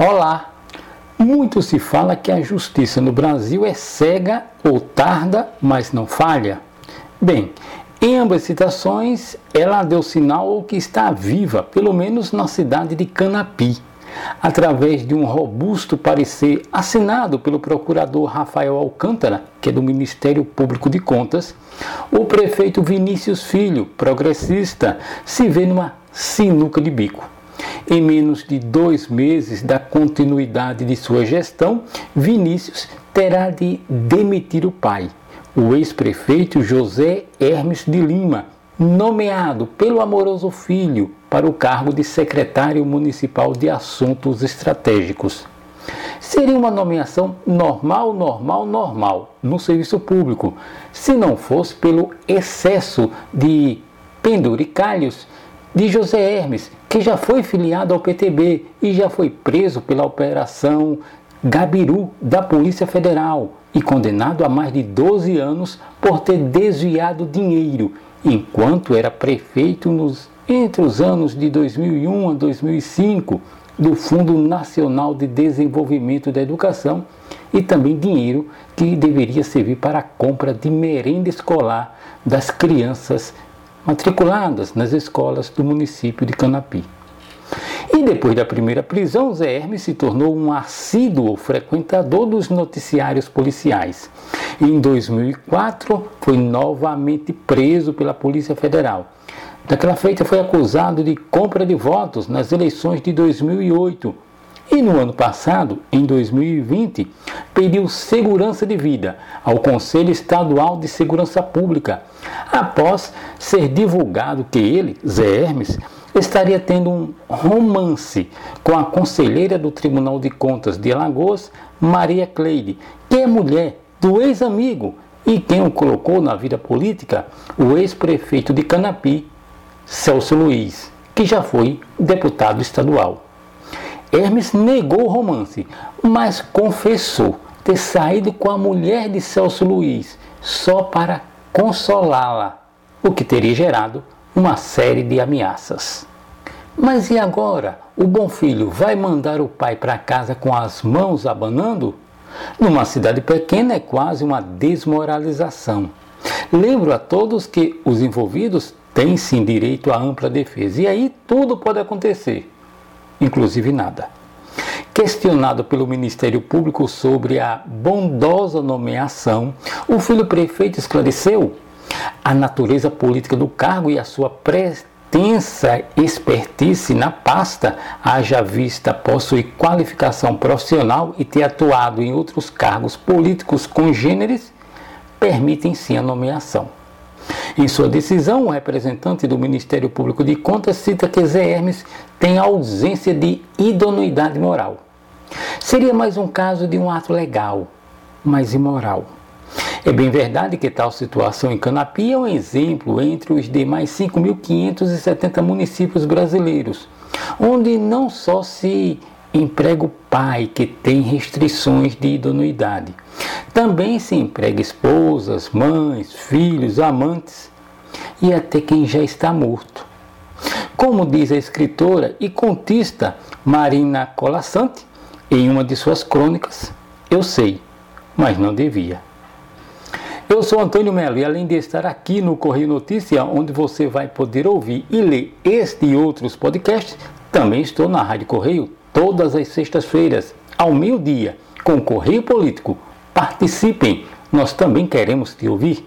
Olá! Muito se fala que a justiça no Brasil é cega ou tarda, mas não falha. Bem, em ambas citações, ela deu sinal que está viva, pelo menos na cidade de Canapi, através de um robusto parecer assinado pelo procurador Rafael Alcântara, que é do Ministério Público de Contas, o prefeito Vinícius Filho, progressista, se vê numa sinuca de bico. Em menos de dois meses da continuidade de sua gestão, Vinícius terá de demitir o pai, o ex-prefeito José Hermes de Lima, nomeado pelo amoroso filho para o cargo de secretário municipal de Assuntos Estratégicos. Seria uma nomeação normal, normal, normal no serviço público, se não fosse pelo excesso de penduricalhos de José Hermes, que já foi filiado ao PTB e já foi preso pela Operação Gabiru da Polícia Federal e condenado a mais de 12 anos por ter desviado dinheiro enquanto era prefeito nos, entre os anos de 2001 a 2005 do Fundo Nacional de Desenvolvimento da Educação e também dinheiro que deveria servir para a compra de merenda escolar das crianças matriculadas nas escolas do município de Canapi. E depois da primeira prisão, Zé Hermes se tornou um assíduo frequentador dos noticiários policiais. Em 2004 foi novamente preso pela Polícia Federal. Daquela feita foi acusado de compra de votos nas eleições de 2008 e no ano passado, em 2020, pediu segurança de vida ao Conselho Estadual de Segurança Pública, após ser divulgado que ele, Zé Hermes, estaria tendo um romance com a conselheira do Tribunal de Contas de Alagoas, Maria Cleide, que é mulher do ex-amigo e quem o colocou na vida política, o ex-prefeito de Canapi, Celso Luiz, que já foi deputado estadual. Hermes negou o romance, mas confessou ter saído com a mulher de Celso Luiz só para consolá-la, o que teria gerado uma série de ameaças. Mas e agora? O bom filho vai mandar o pai para casa com as mãos abanando? Numa cidade pequena é quase uma desmoralização. Lembro a todos que os envolvidos têm sim direito à ampla defesa, e aí tudo pode acontecer inclusive nada. Questionado pelo Ministério Público sobre a bondosa nomeação, o filho prefeito esclareceu a natureza política do cargo e a sua pretensa expertise na pasta, haja vista possui qualificação profissional e ter atuado em outros cargos políticos congêneres, permitem sim a nomeação. Em sua decisão, o representante do Ministério Público de Contas cita que Zé Hermes tem ausência de idoneidade moral. Seria mais um caso de um ato legal, mas imoral. É bem verdade que tal situação em Canapi é um exemplo entre os demais 5.570 municípios brasileiros, onde não só se emprega o pai que tem restrições de idoneidade, também se emprega esposas, mães, filhos, amantes e até quem já está morto. Como diz a escritora e contista Marina Colassante em uma de suas crônicas, eu sei, mas não devia. Eu sou Antônio Melo e além de estar aqui no Correio Notícia, onde você vai poder ouvir e ler este e outros podcasts, também estou na Rádio Correio todas as sextas-feiras, ao meio-dia, com Correio Político. Participem, nós também queremos te ouvir.